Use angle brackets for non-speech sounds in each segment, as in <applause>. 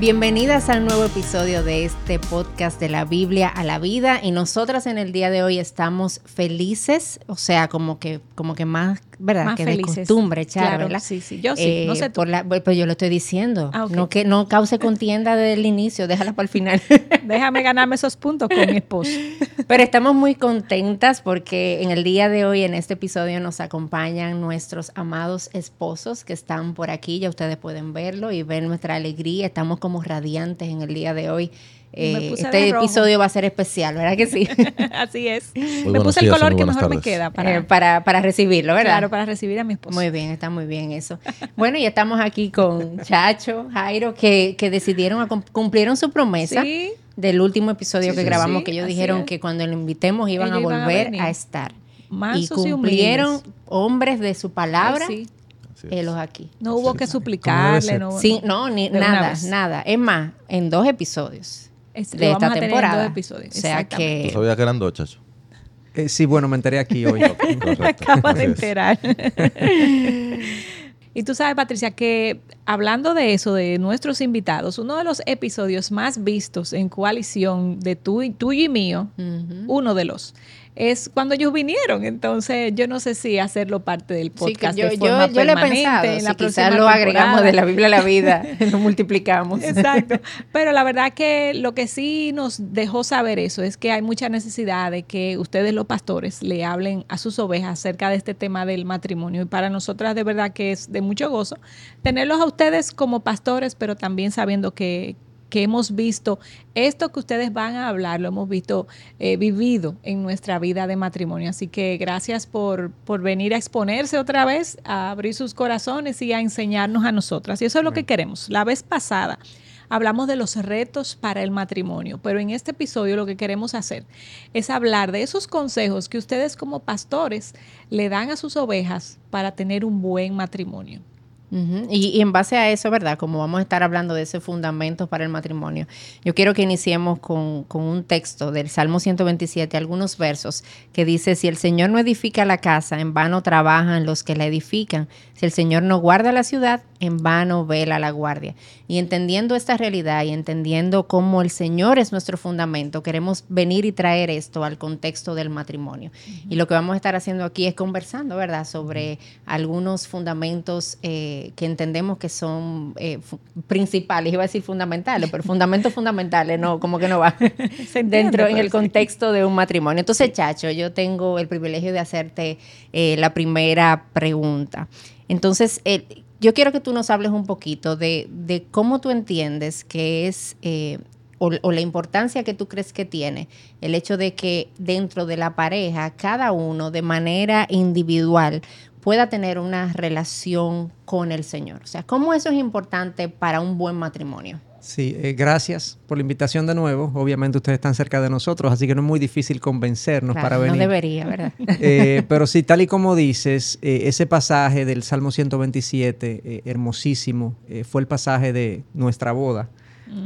Bienvenidas al nuevo episodio de este podcast de la Biblia a la vida. Y nosotras en el día de hoy estamos felices, o sea, como que como que más, ¿verdad? Más que felices. de costumbre, Charo, Claro, ¿verdad? sí, sí. Yo sí, no sé tú. por la- pues yo lo estoy diciendo, Ah, no que no cause contienda desde el inicio, déjala para el final. <laughs> Déjame ganarme esos puntos con mi esposo. Pero estamos muy contentas porque en el día de hoy, en este episodio, nos acompañan nuestros amados esposos que están por aquí. Ya ustedes pueden verlo y ver nuestra alegría. Estamos como radiantes en el día de hoy. Eh, este episodio va a ser especial, ¿verdad que sí? <laughs> Así es. me puse el color que mejor me queda para, Eh, para, para recibirlo, ¿verdad? claro, para recibir a mi esposo. Muy bien, está muy bien eso. Bueno, y estamos aquí con Chacho, Jairo, que, que decidieron, a cum- cumplieron su promesa Sí. del último episodio Sí, que sí, grabamos, sí, que ellos así dijeron es. que cuando lo invitemos iban Ellos a iban a volver a, estar. y Mansos y cumplieron humildes. hombres de su palabra, Ay, sí. Así es. helos aquí. No hubo Sí, que suplicarle. No, Sí, no, ni nada, nada. Es más, en dos episodios Es- de esta vamos a tener en temporada. dos episodios. O sea Exactamente. ¿Tú que sabías que eran dos, chacho? Eh, sí, bueno, me enteré aquí hoy. <laughs> Correcto. Acaba de enterar. <laughs> y tú sabes, Patricia, que hablando de eso, de nuestros invitados, uno de los episodios más vistos en coalición de tú y, tuyo y mío, uno de los, es cuando ellos vinieron. Entonces, yo no sé si hacerlo parte del Sí, podcast yo, de yo, forma yo le he pensado, en la quizás lo agregamos de la Biblia a la vida, <laughs> <laughs> lo multiplicamos. Exacto. Pero la verdad que lo que sí nos dejó saber eso es que hay mucha necesidad de que ustedes los pastores le hablen a sus ovejas acerca de este tema del matrimonio. Y para nosotras de verdad que es de mucho gozo tenerlos a ustedes como pastores, pero también sabiendo que que hemos visto esto que ustedes van a hablar, lo hemos visto eh, vivido en nuestra vida de matrimonio. Así que gracias por, por venir a exponerse otra vez, a abrir sus corazones y a enseñarnos a nosotras. Y eso es lo que queremos. La vez pasada hablamos de los retos para el matrimonio, pero en este episodio lo que queremos hacer es hablar de esos consejos que ustedes como pastores le dan a sus ovejas para tener un buen matrimonio. Y, y en base a eso, ¿verdad? Como vamos a estar hablando de ese fundamento para el matrimonio, yo quiero que iniciemos con, con un texto del Salmo 127, algunos versos, que dice, si el Señor no edifica la casa, en vano trabajan los que la edifican. Si el Señor no guarda la ciudad, en vano vela la guardia. Y entendiendo esta realidad y entendiendo cómo el Señor es nuestro fundamento, queremos venir y traer esto al contexto del matrimonio. Y lo que vamos a estar haciendo aquí es conversando, ¿verdad?, sobre algunos fundamentos eh, que entendemos que son eh, principales, iba a decir fundamentales, pero fundamentos fundamentales, no, como que no va <laughs> entiende, dentro en el contexto de un matrimonio. Entonces, Chacho, yo tengo el privilegio de hacerte eh, la primera pregunta. Entonces, eh, yo quiero que tú nos hables un poquito de, de cómo tú entiendes que es, eh, o, o la importancia que tú crees que tiene el hecho de que dentro de la pareja, cada uno de manera individual pueda tener una relación con el Señor. O sea, ¿cómo eso es importante para un buen matrimonio? Sí, eh, gracias por la invitación de nuevo. Obviamente ustedes están cerca de nosotros, así que no es muy difícil convencernos Claro, para no venir. debería, ¿verdad? <laughs> Eh, pero sí, tal y como dices, eh, ese pasaje del Salmo 127, eh, hermosísimo, eh, fue el pasaje de nuestra boda,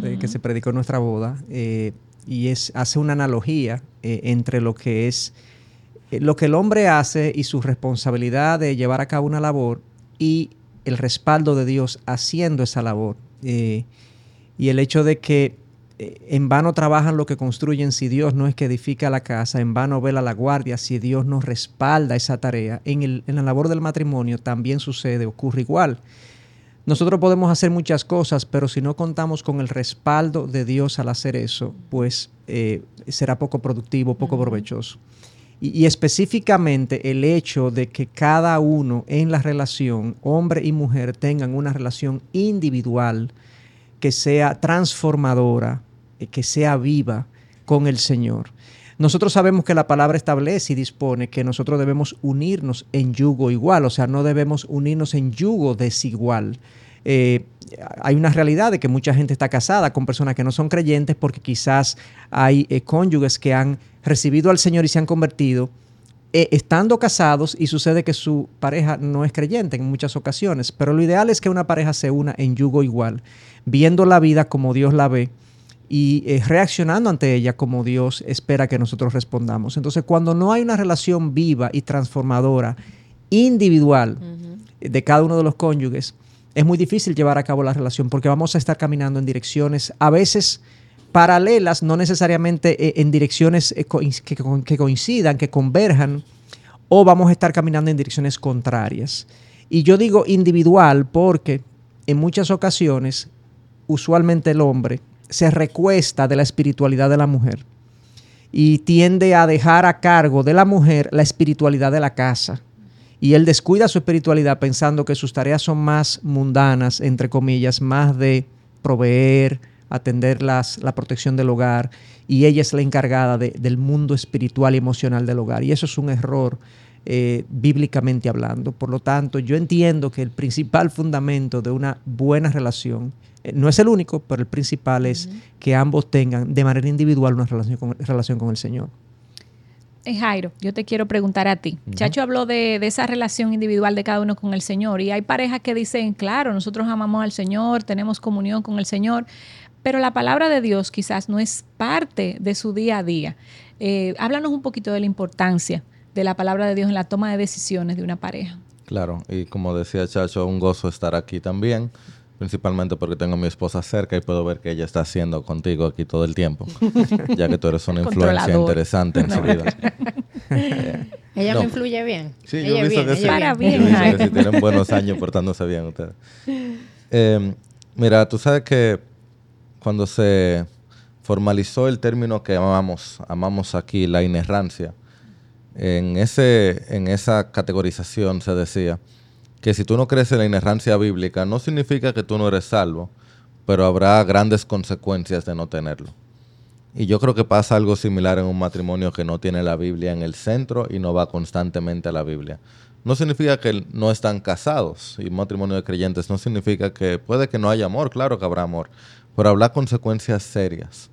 de que se predicó en nuestra boda, eh, y es, hace una analogía eh, entre lo que es eh, lo que el hombre hace y su responsabilidad de llevar a cabo una labor y el respaldo de Dios haciendo esa labor. Eh, y el hecho de que eh, en vano trabajan lo que construyen si Dios no es que edifica la casa, en vano vela la guardia si Dios no respalda esa tarea. En, el- en la labor del matrimonio también sucede, ocurre igual. Nosotros podemos hacer muchas cosas, pero si no contamos con el respaldo de Dios al hacer eso, pues eh, será poco productivo, poco provechoso. Y, específicamente el hecho de que cada uno en la relación, hombre y mujer, tengan una relación individual que sea transformadora, eh, que sea viva con el Señor. Nosotros sabemos que la palabra establece y dispone que nosotros debemos unirnos en yugo igual, o sea, no debemos unirnos en yugo desigual. Eh, hay una realidad de que mucha gente está casada con personas que no son creyentes porque quizás hay eh, cónyuges que han recibido al Señor y se han convertido eh, estando casados y sucede que su pareja no es creyente en muchas ocasiones, pero lo ideal es que una pareja se una en yugo igual, viendo la vida como Dios la ve y eh, reaccionando ante ella como Dios espera que nosotros respondamos. Entonces, cuando no hay una relación viva y transformadora, individual, de cada uno de los cónyuges, es muy difícil llevar a cabo la relación porque vamos a estar caminando en direcciones a veces paralelas, no necesariamente eh, en direcciones eh, que coincidan, que converjan, o vamos a estar caminando en direcciones contrarias. Y yo digo individual porque en muchas ocasiones, usualmente el hombre se recuesta de la espiritualidad de la mujer y tiende a dejar a cargo de la mujer la espiritualidad de la casa. Y él descuida su espiritualidad pensando que sus tareas son más mundanas, entre comillas, más de proveer, atender las, la protección del hogar, y ella es la encargada del mundo espiritual y emocional del hogar. Y eso es un error eh, bíblicamente hablando. Por lo tanto, yo entiendo que el principal fundamento de una buena relación eh, no es el único, pero el principal es que ambos tengan de manera individual una relación con, relación con el Señor. Jairo, yo te quiero preguntar a ti. Chacho habló de, esa relación individual de cada uno con el Señor y hay parejas que dicen, claro, nosotros amamos al Señor, tenemos comunión con el Señor, pero la palabra de Dios quizás no es parte de su día a día. Eh, háblanos un poquito de la importancia de la palabra de Dios en la toma de decisiones de una pareja. Claro, y como decía Chacho, un gozo estar aquí también principalmente porque tengo a mi esposa cerca y puedo ver que ella está haciendo contigo aquí todo el tiempo, <laughs> ya que tú eres una influencia interesante en su vida. <laughs> ella me influye bien. Sí, yo he visto que sí. Para bien. que tienen buenos años portándose bien ustedes. Eh, mira, tú sabes que cuando se formalizó el término que amamos, amamos aquí, la inerrancia, en, ese, en esa categorización se decía que si tú no crees en la inerrancia bíblica, no significa que tú no eres salvo, pero habrá grandes consecuencias de no tenerlo. Y yo creo que pasa algo similar en un matrimonio que no tiene la Biblia en el centro y no va constantemente a la Biblia. No significa que no están casados y matrimonio de creyentes no significa que puede que no haya amor, claro que habrá amor, pero habrá consecuencias serias.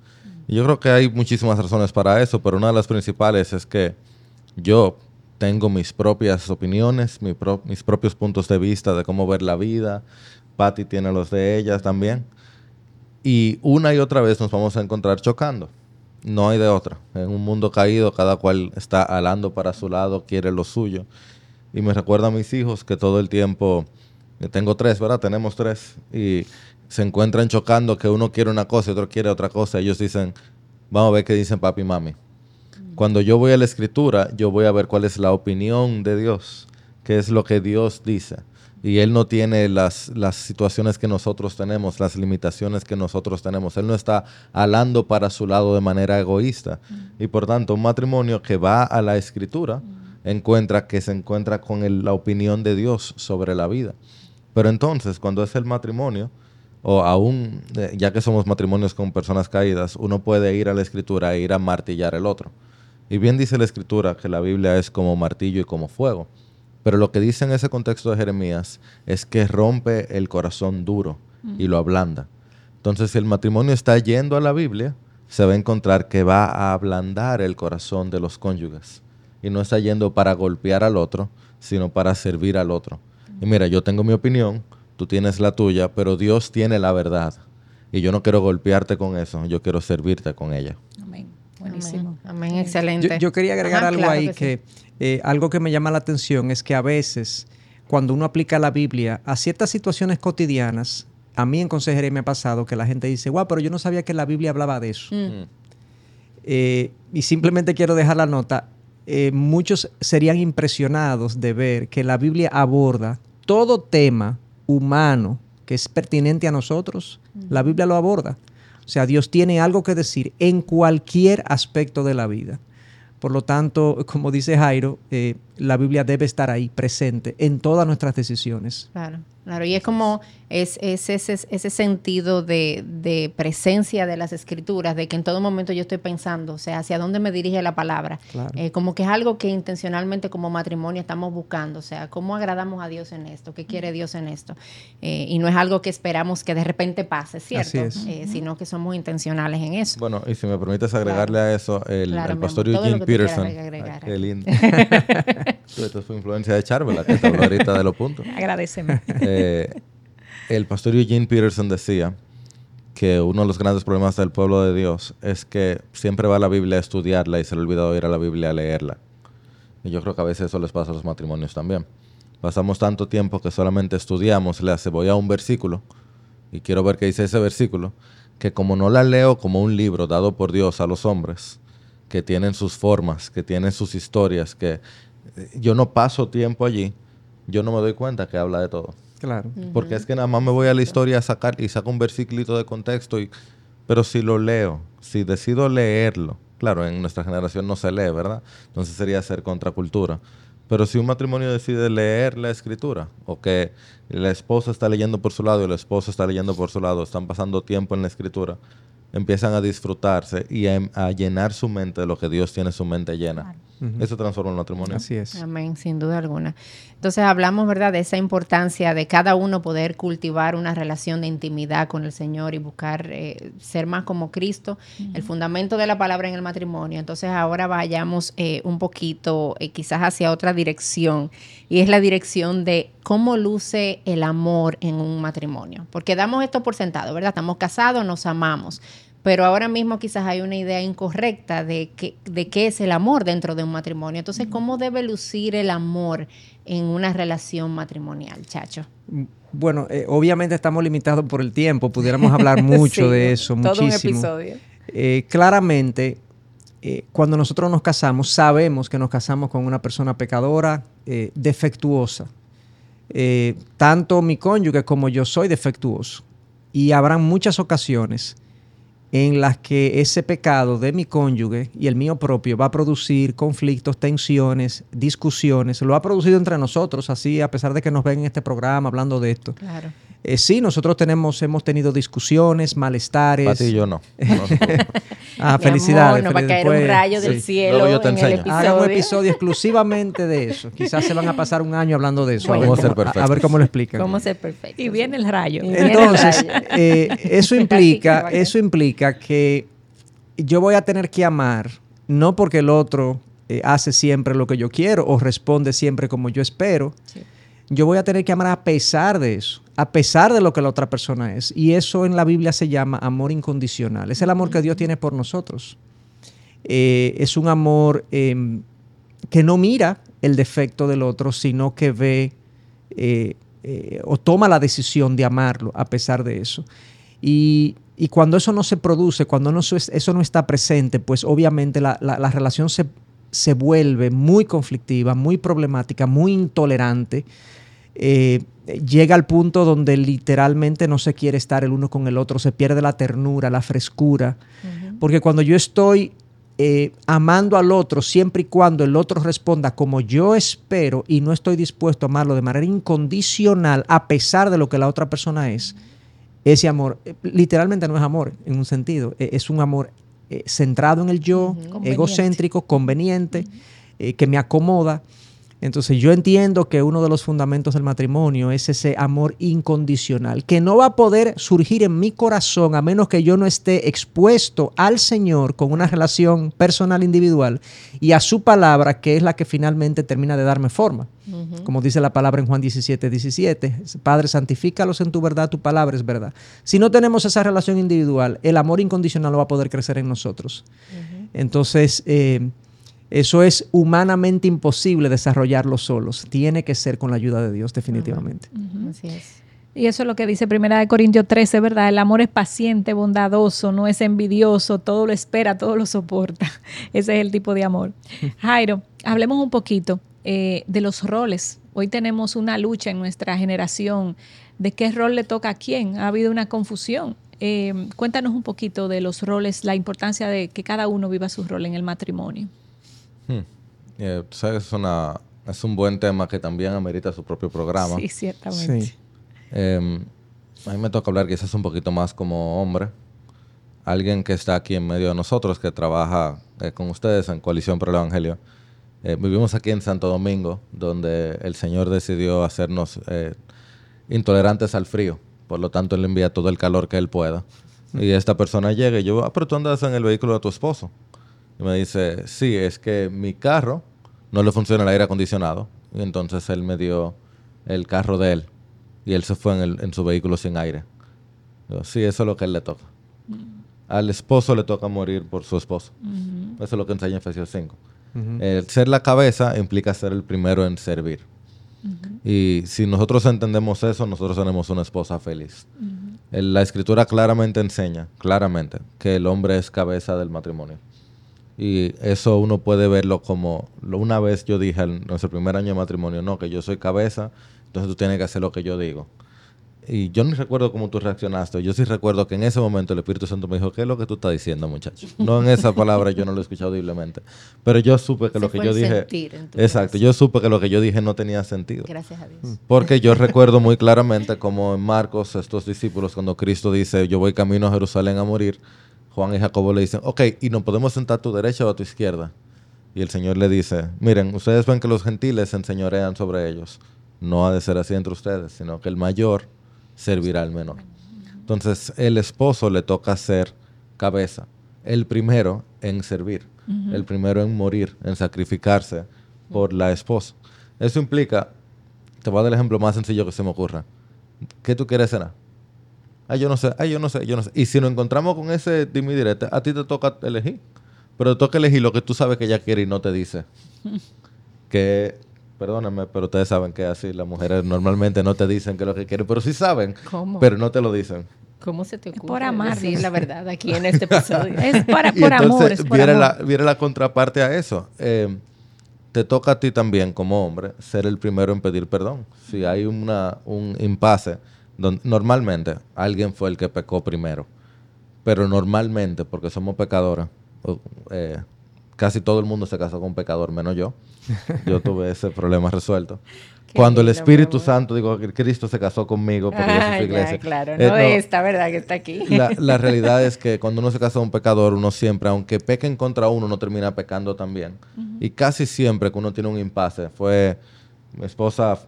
Y yo creo que hay muchísimas razones para eso, pero una de las principales es que yo tengo mis propias opiniones, mis propios puntos de vista de cómo ver la vida. Patty tiene los de ellas también. Y una y otra vez nos vamos a encontrar chocando. No hay de otra. En un mundo caído, cada cual está alando para su lado, quiere lo suyo. Y me recuerda a mis hijos que todo el tiempo, tengo tres, ¿verdad? Tenemos tres. Y se encuentran chocando que uno quiere una cosa y otro quiere otra cosa. Ellos dicen, vamos a ver qué dicen papi y mami. Cuando yo voy a la escritura, yo voy a ver cuál es la opinión de Dios, qué es lo que Dios dice. Y Él no tiene las, las situaciones que nosotros tenemos, las limitaciones que nosotros tenemos. Él no está alando para su lado de manera egoísta. Y por tanto, un matrimonio que va a la escritura encuentra que se encuentra con la opinión de Dios sobre la vida. Pero entonces, cuando es el matrimonio, o aún, eh, ya que somos matrimonios con personas caídas, uno puede ir a la escritura e ir a martillar el otro. Y bien dice la escritura que la Biblia es como martillo y como fuego. Pero lo que dice en ese contexto de Jeremías es que rompe el corazón duro y lo ablanda. Entonces, si el matrimonio está yendo a la Biblia, se va a encontrar que va a ablandar el corazón de los cónyuges. Y no está yendo para golpear al otro, sino para servir al otro. Y mira, yo tengo mi opinión, tú tienes la tuya, pero Dios tiene la verdad. Y yo no quiero golpearte con eso, yo quiero servirte con ella. Buenísimo. Amén, excelente. Yo, quería agregar algo ahí que, eh, algo que me llama la atención es que a veces cuando uno aplica la Biblia a ciertas situaciones cotidianas, a mí en consejería me ha pasado que la gente dice, guau, pero yo no sabía que la Biblia hablaba de eso. Mm. Mm. Eh, y simplemente quiero dejar la nota, eh, muchos serían impresionados de ver que la Biblia aborda todo tema humano que es pertinente a nosotros, la Biblia lo aborda. O sea, Dios tiene algo que decir en cualquier aspecto de la vida. Por lo tanto, <laughs> como dice Jairo, eh, la Biblia debe estar ahí presente en todas nuestras decisiones. Claro. Claro, y es como es, ese, ese sentido de, presencia de las escrituras, de que en todo momento yo estoy pensando, o sea, hacia dónde me dirige la palabra. Eh, como que es algo que intencionalmente como matrimonio estamos buscando, o sea, cómo agradamos a Dios en esto, qué quiere Dios en esto. Eh, y no es algo que esperamos que de repente pase, ¿cierto? Eh, sino que somos intencionales en eso. Bueno, y si me permites agregarle a eso, el, pastor Eugene Peterson. qué lindo. <laughs> Esto fue influencia de Charvel, que habló ahorita de los puntos. <laughs> Agradeceme. Eh, el pastor Eugene Peterson decía que uno de los grandes problemas del pueblo de Dios es que siempre va a la Biblia a estudiarla y se le olvida ir a la Biblia a leerla. Y yo creo que a veces eso les pasa a los matrimonios también. pasamos tanto tiempo que solamente estudiamos, le hace, voy a un versículo y quiero ver qué dice ese versículo, que como no la leo como un libro dado por Dios a los hombres, que tienen sus formas, que tienen sus historias, que yo no paso tiempo allí, yo no me doy cuenta que habla de todo. Claro. Porque es que nada más me voy a la historia a sacar y saco un versículo de contexto, y, pero si lo leo, si decido leerlo, claro, en nuestra generación no se lee, ¿verdad? Entonces sería ser contracultura. Pero si un matrimonio decide leer la escritura, o que la esposa está leyendo por su lado y el esposo está leyendo por su lado, están pasando tiempo en la escritura, empiezan a disfrutarse y a, llenar su mente de lo que Dios tiene su mente llena. Eso transforma el matrimonio. Así es. Amén, sin duda alguna. Entonces hablamos, ¿verdad?, de esa importancia de cada uno poder cultivar una relación de intimidad con el Señor y buscar eh, ser más como Cristo, el fundamento de la palabra en el matrimonio. Entonces ahora vayamos eh, un poquito eh, quizás hacia otra dirección y es la dirección de cómo luce el amor en un matrimonio. Porque damos esto por sentado, ¿verdad? Estamos casados, nos amamos pero ahora mismo quizás hay una idea incorrecta de, que, de qué es el amor dentro de un matrimonio. Entonces, ¿cómo debe lucir el amor en una relación matrimonial, Chacho? Bueno, eh, obviamente estamos limitados por el tiempo, pudiéramos hablar <laughs> mucho de eso, todo un episodio. Eh, claramente, eh, cuando nosotros nos casamos, sabemos que nos casamos con una persona pecadora, defectuosa. tanto mi cónyuge como yo soy defectuoso. Y habrán muchas ocasiones en las que ese pecado de mi cónyuge y el mío propio va a producir conflictos, tensiones, discusiones. Lo ha producido entre nosotros, así a pesar de que nos ven en este programa hablando de esto. Claro. Eh, sí, nosotros tenemos, hemos tenido discusiones, malestares. Para ti yo no. <laughs> ah, felicidades. no va a caer un rayo del cielo yo te en el episodio. Haga un episodio exclusivamente de eso. Quizás se van a pasar un año hablando de eso. a, ver cómo, ser a, ver cómo lo explican. Cómo ser perfecto. Y viene el rayo. Entonces, eh, eso <laughs> implica, eso implica que yo voy a tener que amar, no porque el otro eh, hace siempre lo que yo quiero o responde siempre como yo espero. Sí yo voy a tener que amar a pesar de eso, a pesar de lo que la otra persona es. Y eso en la Biblia se llama amor incondicional. Es el amor que Dios tiene por nosotros. Eh, es un amor em, que no mira el defecto del otro, sino que ve eh, eh, o toma la decisión de amarlo a pesar de eso. Y, cuando eso no se produce, cuando no, eso no está presente, pues obviamente la, relación se, se vuelve muy conflictiva, muy problemática, muy intolerante llega al punto donde literalmente no se quiere estar el uno con el otro, se pierde la ternura, la frescura. Porque cuando yo estoy eh, amando al otro, siempre y cuando el otro responda como yo espero y no estoy dispuesto a amarlo de manera incondicional, a pesar de lo que la otra persona es, ese amor eh, literalmente no es amor en un sentido, es un amor centrado en el yo, egocéntrico, conveniente, que me acomoda. Entonces yo entiendo que uno de los fundamentos del matrimonio es ese amor incondicional, que no va a poder surgir en mi corazón a menos que yo no esté expuesto al Señor con una relación personal individual y a su palabra, que es la que finalmente termina de darme forma. Como dice la palabra en Juan 17, 17, Padre, santifícalos en tu verdad, tu palabra es verdad. Si no tenemos esa relación individual, el amor incondicional no va a poder crecer en nosotros. Entonces, eh, eso es humanamente imposible desarrollarlo solos. Tiene que ser con la ayuda de Dios, definitivamente. Así es. Y eso es lo que dice Primera de Corintios 13, ¿verdad? El amor es paciente, bondadoso, no es envidioso, todo lo espera, todo lo soporta. <laughs> Ese es el tipo de amor. <laughs> Jairo, hablemos un poquito eh, de los roles. Hoy tenemos una lucha en nuestra generación de qué rol le toca a quién. Ha habido una confusión. Eh, cuéntanos un poquito de los roles, la importancia de que cada uno viva su rol en el matrimonio. Hmm. Eh, sabes, es, una, es un buen tema que también amerita su propio programa. Sí, ciertamente. Em, a mí me toca hablar quizás un poquito más como hombre. Alguien que está aquí en medio de nosotros, que trabaja eh, con ustedes en Coalición por el Evangelio. Eh, vivimos aquí en Santo Domingo, donde el Señor decidió hacernos intolerantes al frío. Por lo tanto, Él envía todo el calor que Él pueda. Y esta persona llega y yo, ah, pero tú andas en el vehículo de tu esposo. Y me dice, sí, es que mi carro no le funciona el aire acondicionado. Y entonces él me dio el carro de él. Y él se fue en, su vehículo sin aire. sí, eso es lo que a él le toca. Mm. Al esposo le toca morir por su esposo. Eso es lo que enseña Efesios 5. El ser la cabeza implica ser el primero en servir. Y si nosotros entendemos eso, nosotros tenemos una esposa feliz. La escritura claramente enseña, claramente, que el hombre es cabeza del matrimonio. Y eso uno puede verlo como, una vez yo dije en nuestro primer año de matrimonio, no, que yo soy cabeza, entonces tú tienes que hacer lo que yo digo. Y yo no recuerdo cómo tú reaccionaste. Yo sí recuerdo que en ese momento el Espíritu Santo me dijo, ¿qué es lo que tú estás diciendo, muchacho? <laughs> No en esa palabra, yo no lo he escuchado audiblemente. Pero yo supe que lo que yo dije... Exacto, yo supe que lo que yo dije no tenía sentido. Gracias a Dios. Mm. Porque yo recuerdo muy claramente como en Marcos, estos discípulos, cuando Cristo dice, yo voy camino a Jerusalén a morir, Juan y Jacobo le dicen, ok, ¿y nos podemos sentar a tu derecha o a tu izquierda? Y el Señor le dice, miren, ustedes ven que los gentiles se enseñorean sobre ellos. No ha de ser así entre ustedes, sino que el mayor servirá al menor. Entonces, el esposo le toca ser cabeza, el primero en servir, el primero en morir, en sacrificarse por la esposa. Eso implica, te voy a dar el ejemplo más sencillo que se me ocurra. ¿Qué tú quieres cenar? Ay, yo no sé, ay, yo no sé, yo no sé. Y si nos encontramos con ese dime directo, a ti te toca elegir. Pero te toca elegir lo que tú sabes que ella quiere y no te dice. <laughs> que, perdóname, pero ustedes saben que así las mujeres normalmente no te dicen que es lo que quieren, pero sí saben, pero no te lo dicen. ¿Cómo se te ocurre por amar. decir la verdad aquí en este <laughs> episodio? es para, por amor. Es viene, La, viene la contraparte a eso. Eh, te toca a ti también, como hombre, ser el primero en pedir perdón. Si hay una, un impasse normalmente alguien fue el que pecó primero, pero normalmente, porque somos pecadores, eh, casi todo el mundo se casó con un pecador, menos yo. <laughs> Yo tuve ese problema resuelto. Cuando el Espíritu Santo, digo, que Cristo se casó conmigo porque yo soy su iglesia. claro, no, eh, esta, ¿verdad? Que está aquí. La, <laughs> realidad es que cuando uno se casa con un pecador, uno siempre, aunque pequen contra uno, no termina pecando también. Y casi siempre que uno tiene un impasse, fue mi esposa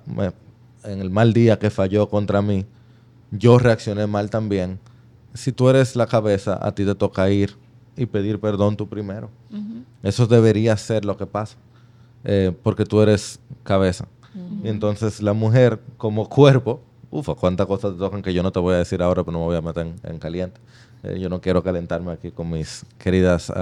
en el mal día que falló contra mí, yo reaccioné mal también. Si tú eres la cabeza, a ti te toca ir y pedir perdón tú primero. Eso debería ser lo que pasa, eh, porque tú eres cabeza. Y entonces la mujer como cuerpo, ufa, cuántas cosas te tocan que yo no te voy a decir ahora, pero no me voy a meter en, caliente. Eh, yo no quiero calentarme aquí con mis queridas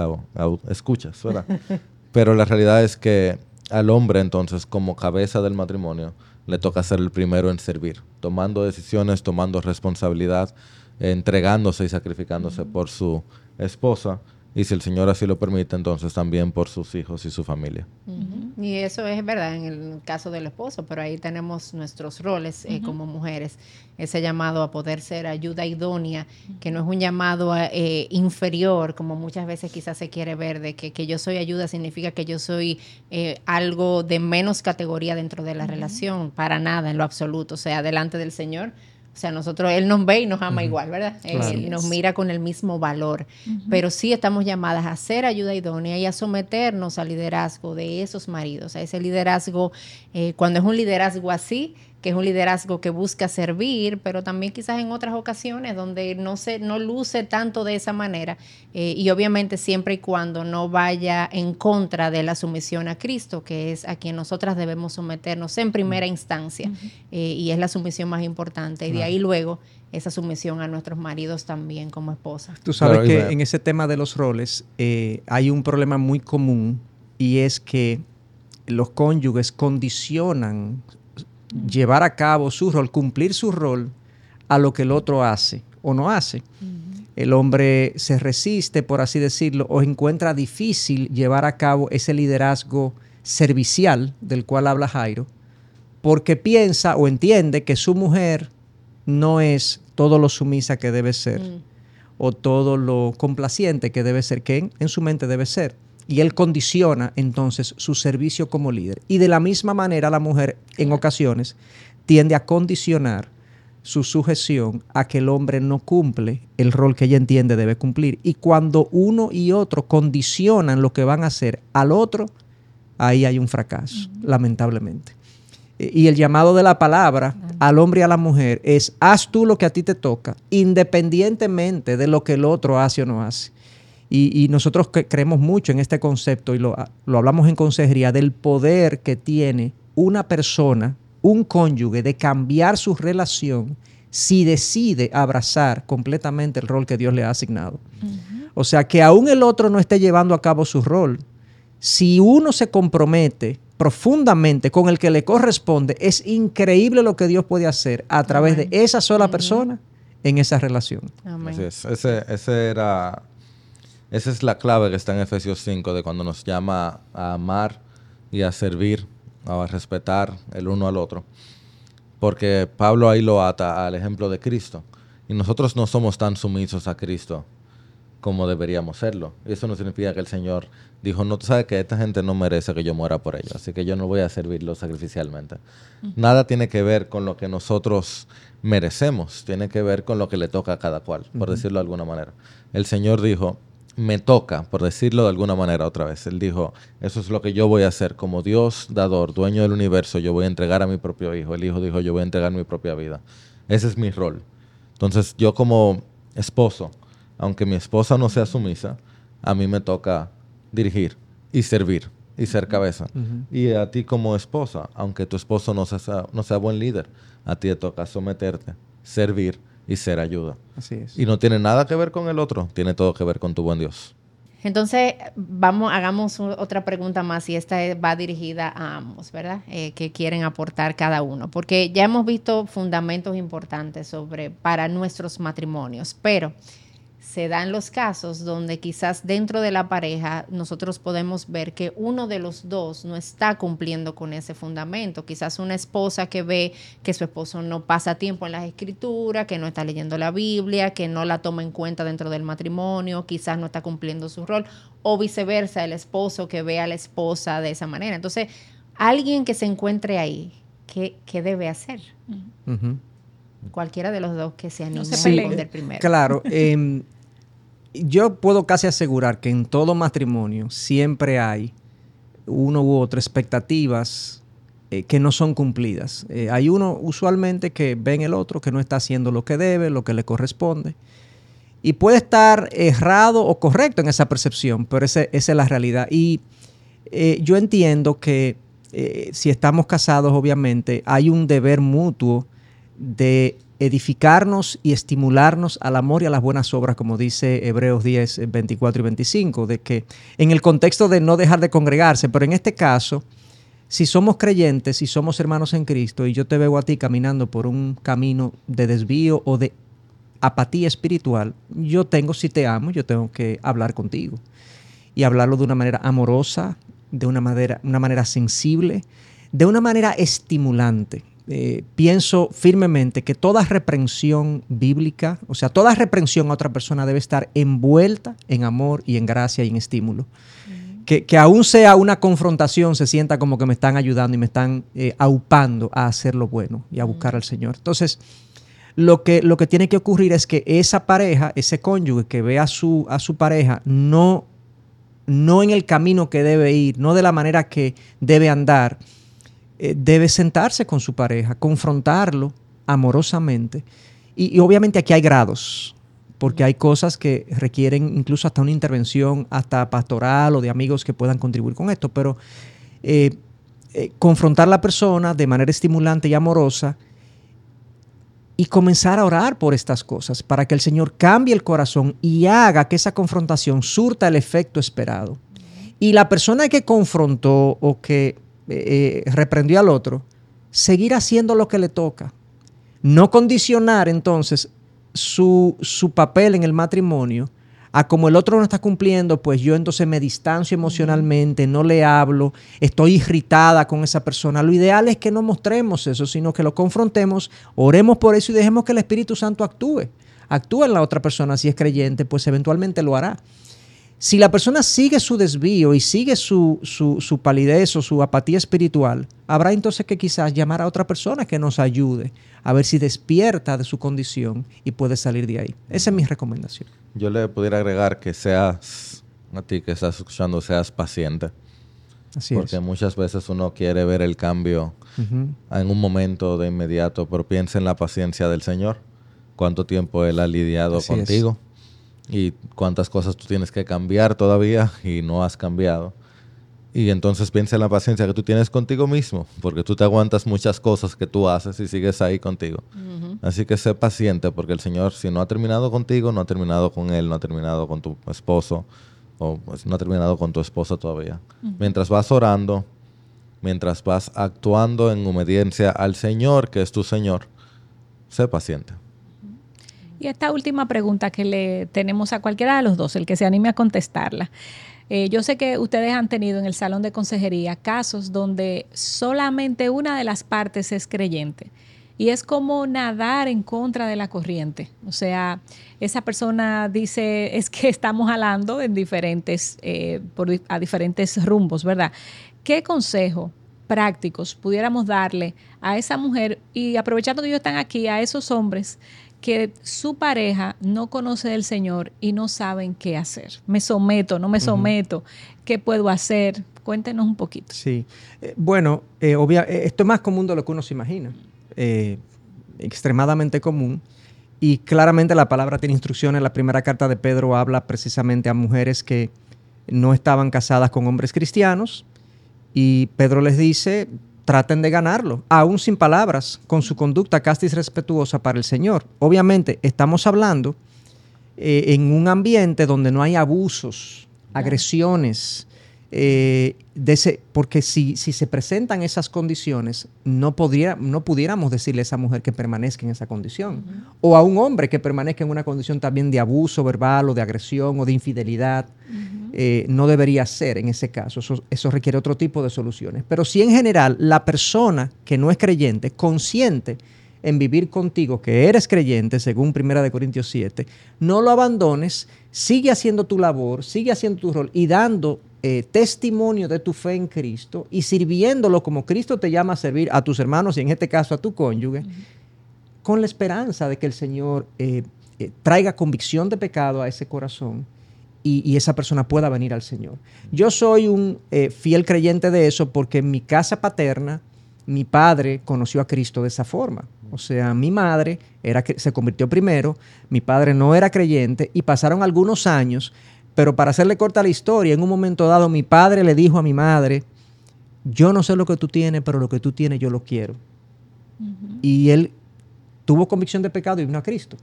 escuchas, ¿verdad? <laughs> pero la realidad es que al hombre entonces como cabeza del matrimonio, le toca ser el primero en servir, tomando decisiones, tomando responsabilidad, entregándose y sacrificándose por su esposa y si el Señor así lo permite, entonces también por sus hijos y su familia. Y eso es verdad en el caso del esposo, pero ahí tenemos nuestros roles eh, como mujeres, ese llamado a poder ser ayuda idónea, que no es un llamado eh, inferior, como muchas veces quizás se quiere ver, de que, que yo soy ayuda significa que yo soy eh, algo de menos categoría dentro de la relación, para nada, en lo absoluto, o sea, delante del Señor o sea, nosotros, Él nos ve y nos ama igual, ¿verdad? y nos mira con el mismo valor. Pero sí estamos llamadas a hacer ayuda idónea y a someternos al liderazgo de esos maridos, a ese liderazgo, eh, cuando es un liderazgo así, que es un liderazgo que busca servir, pero también quizás en otras ocasiones donde no se no luce tanto de esa manera eh, y obviamente siempre y cuando no vaya en contra de la sumisión a Cristo, que es a quien nosotras debemos someternos en primera instancia eh, y es la sumisión más importante. Y de ahí luego esa sumisión a nuestros maridos también como esposas. Tú sabes que en ese tema de los roles eh, hay un problema muy común y es que los cónyuges condicionan llevar a cabo su rol, cumplir su rol a lo que el otro hace o no hace. El hombre se resiste, por así decirlo, o encuentra difícil llevar a cabo ese liderazgo servicial del cual habla Jairo, porque piensa o entiende que su mujer no es todo lo sumisa que debe ser mm. o todo lo complaciente que debe ser, que en su mente debe ser y él condiciona entonces su servicio como líder. Y de la misma manera la mujer en ocasiones tiende a condicionar su sujeción a que el hombre no cumple el rol que ella entiende debe cumplir. Y cuando uno y otro condicionan lo que van a hacer al otro, ahí hay un fracaso, lamentablemente. E, y el llamado de la palabra al hombre y a la mujer es, haz tú lo que a ti te toca, independientemente de lo que el otro hace o no hace. Y, nosotros creemos mucho en este concepto y lo, lo hablamos en consejería del poder que tiene una persona, un cónyuge, de cambiar su relación si decide abrazar completamente el rol que Dios le ha asignado. O sea, que aún el otro no esté llevando a cabo su rol, si uno se compromete profundamente con el que le corresponde, es increíble lo que Dios puede hacer a través de esa sola persona en esa relación. Así es. Ese, ese era, esa es la clave que está en Efesios 5 de cuando nos llama a amar y a servir, a respetar el uno al otro. Porque Pablo ahí lo ata al ejemplo de Cristo. Y nosotros no somos tan sumisos a Cristo como deberíamos serlo. Y eso no significa que el Señor dijo, no, tú sabes que esta gente no merece que yo muera por ellos, así que yo no voy a servirlo sacrificialmente. Nada tiene que ver con lo que nosotros merecemos, tiene que ver con lo que le toca a cada cual, por decirlo de alguna manera. El Señor dijo, me toca, por decirlo de alguna manera otra vez. Él dijo, eso es lo que yo voy a hacer. Como Dios dador, dueño del universo, yo voy a entregar a mi propio hijo. El hijo dijo, yo voy a entregar mi propia vida. Ese es mi rol. Entonces yo como esposo, aunque mi esposa no sea sumisa, a mí me toca dirigir y servir y ser cabeza. Y a ti como esposa, aunque tu esposo no sea, no sea buen líder, a ti te toca someterte, servir y ser ayuda. Así es. Y no tiene nada que ver con el otro, tiene todo que ver con tu buen Dios. Entonces, vamos, hagamos otra pregunta más y esta va dirigida a ambos, ¿verdad? Eh, que quieren aportar cada uno, porque ya hemos visto fundamentos importantes sobre para nuestros matrimonios, pero se dan los casos donde quizás dentro de la pareja nosotros podemos ver que uno de los dos no está cumpliendo con ese fundamento. Quizás una esposa que ve que su esposo no pasa tiempo en las escrituras, que no está leyendo la Biblia, que no la toma en cuenta dentro del matrimonio, quizás no está cumpliendo su rol, o viceversa, el esposo que ve a la esposa de esa manera. Entonces, alguien que se encuentre ahí, ¿qué, debe hacer? Cualquiera de los dos que se anime a responder primero. Claro. Eh, yo puedo casi asegurar que en todo matrimonio siempre hay uno u otra expectativas eh, que no son cumplidas. Eh, hay uno usualmente que ve en el otro que no está haciendo lo que debe, lo que le corresponde. Y puede estar errado o correcto en esa percepción, pero esa es la realidad. Y eh, yo entiendo que si estamos casados, obviamente, hay un deber mutuo de edificarnos y estimularnos al amor y a las buenas obras, como dice Hebreos 10, 24 y 25, de que en el contexto de no dejar de congregarse, pero en este caso, si somos creyentes, si somos hermanos en Cristo y yo te veo a ti caminando por un camino de desvío o de apatía espiritual, yo tengo, si te amo, yo tengo que hablar contigo y hablarlo de una manera amorosa, de una manera, una manera sensible, de una manera estimulante. Eh, pienso firmemente que toda reprensión bíblica, o sea, toda reprensión a otra persona debe estar envuelta en amor y en gracia y en estímulo. Que, que, aún sea una confrontación, se sienta como que me están ayudando y me están eh, aupando a hacer lo bueno y a buscar al Señor. Entonces, lo que, lo que tiene que ocurrir es que esa pareja, ese cónyuge que ve a su, a su pareja, no, no en el camino que debe ir, no de la manera que debe andar, eh, debe sentarse con su pareja, confrontarlo amorosamente. Y, obviamente aquí hay grados, porque hay cosas que requieren incluso hasta una intervención, hasta pastoral o de amigos que puedan contribuir con esto, pero eh, eh, confrontar a la persona de manera estimulante y amorosa y comenzar a orar por estas cosas para que el Señor cambie el corazón y haga que esa confrontación surta el efecto esperado. Y la persona que confrontó o que eh, reprendió al otro, seguir haciendo lo que le toca. No condicionar entonces su, su papel en el matrimonio a como el otro no está cumpliendo, pues yo entonces me distancio emocionalmente, no le hablo, estoy irritada con esa persona. Lo ideal es que no mostremos eso, sino que lo confrontemos, oremos por eso y dejemos que el Espíritu Santo actúe. Actúa en la otra persona, si es creyente, pues eventualmente lo hará. Si la persona sigue su desvío y sigue su, su, palidez o su apatía espiritual, habrá entonces que quizás llamar a otra persona que nos ayude a ver si despierta de su condición y puede salir de ahí. Esa es mi recomendación. Yo le pudiera agregar que seas, a ti que estás escuchando, seas paciente. Así porque muchas veces uno quiere ver el cambio en un momento de inmediato, pero piensa en la paciencia del Señor. ¿Cuánto tiempo Él ha lidiado contigo? Y cuántas cosas tú tienes que cambiar todavía y no has cambiado. Y entonces piensa en la paciencia que tú tienes contigo mismo, porque tú te aguantas muchas cosas que tú haces y sigues ahí contigo. Así que sé paciente, porque el Señor, si no ha terminado contigo, no ha terminado con Él, no ha terminado con tu esposo o pues, no ha terminado con tu esposa todavía. Mientras vas orando, mientras vas actuando en obediencia al Señor, que es tu Señor, sé paciente. Y esta última pregunta que le tenemos a cualquiera de los dos, el que se anime a contestarla. Eh, yo sé que ustedes han tenido en el salón de consejería casos donde solamente una de las partes es creyente. Y es como nadar en contra de la corriente. O sea, esa persona dice, <laughs> es que estamos jalando en diferentes, eh, a diferentes rumbos, ¿verdad? ¿Qué consejo prácticos pudiéramos darle a esa mujer y aprovechando que ellos están aquí, a esos hombres que su pareja no conoce del Señor y no saben qué hacer. Me someto, no me someto, ¿qué puedo hacer? Cuéntenos un poquito. Sí, eh, bueno, eh, eh, esto es más común de lo que uno se imagina, extremadamente común. Y claramente la palabra tiene instrucciones. La primera carta de Pedro habla precisamente a mujeres que no estaban casadas con hombres cristianos. Y Pedro les dice, traten de ganarlo, aún sin palabras, con su conducta casta y respetuosa para el Señor. Obviamente, estamos hablando eh, en un ambiente donde no hay abusos, agresiones, eh, de ese, porque si, si, se presentan esas condiciones, no, podría, no pudiéramos decirle a esa mujer que permanezca en esa condición. O a un hombre que permanezca en una condición también de abuso verbal o de agresión o de infidelidad. Eh, no debería ser en ese caso. Eso, eso, requiere otro tipo de soluciones. Pero si en general la persona que no es creyente, consciente en vivir contigo, que eres creyente, según 1 Corintios 7, no lo abandones, sigue haciendo tu labor, sigue haciendo tu rol y dando eh, testimonio de tu fe en Cristo y sirviéndolo como Cristo te llama a servir a tus hermanos y en este caso a tu cónyuge, con la esperanza de que el Señor eh, traiga convicción de pecado a ese corazón y, esa persona pueda venir al Señor. Yo soy un eh, fiel creyente de eso porque en mi casa paterna, mi padre conoció a Cristo de esa forma. O sea, mi madre era, se convirtió primero, mi padre no era creyente y pasaron algunos años, pero para hacerle corta la historia, en un momento dado mi padre le dijo a mi madre, yo no sé lo que tú tienes, pero lo que tú tienes yo lo quiero. Y él tuvo convicción de pecado y vino a Cristo.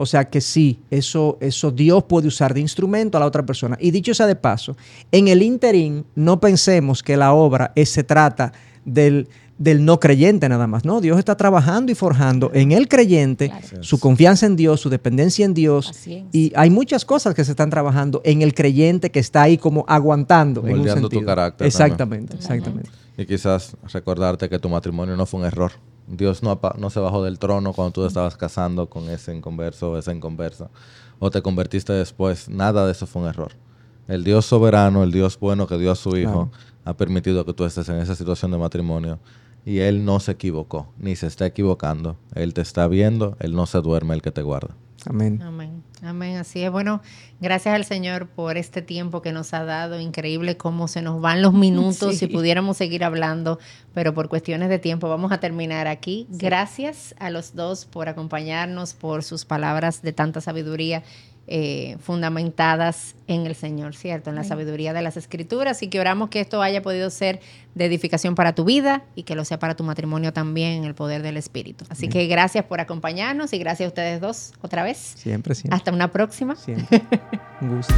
O sea que sí, eso, eso Dios puede usar de instrumento a la otra persona. Y dicho sea de paso, en el interín no pensemos que la obra se trata del, del no creyente nada más. No, Dios está trabajando y forjando en el creyente su confianza en Dios, su dependencia en Dios. Y hay muchas cosas que se están trabajando en el creyente que está ahí como aguantando. Moldeando tu carácter. Exactamente, exactamente. Y quizás recordarte que tu matrimonio no fue un error. Dios no, no se bajó del trono cuando tú estabas casando con ese inconverso o esa inconversa. O te convertiste después. Nada de eso fue un error. El Dios soberano, el Dios bueno que dio a su Hijo, ha permitido que tú estés en esa situación de matrimonio. Y Él no se equivocó, ni se está equivocando. Él te está viendo, Él no se duerme, el que te guarda. Amén. Amén. Amén. Así es. Bueno, gracias al Señor por este tiempo que nos ha dado. Increíble cómo se nos van los minutos si pudiéramos seguir hablando, pero por cuestiones de tiempo vamos a terminar aquí. Gracias a los dos por acompañarnos, por sus palabras de tanta sabiduría eh, fundamentadas en el Señor, ¿cierto? En la sabiduría de las escrituras y que oramos que esto haya podido ser de edificación para tu vida y que lo sea para tu matrimonio también en el poder del Espíritu. Así que gracias por acompañarnos y gracias a ustedes dos otra vez. Siempre, siempre. Hasta una próxima. Siempre. <laughs> Un gusto.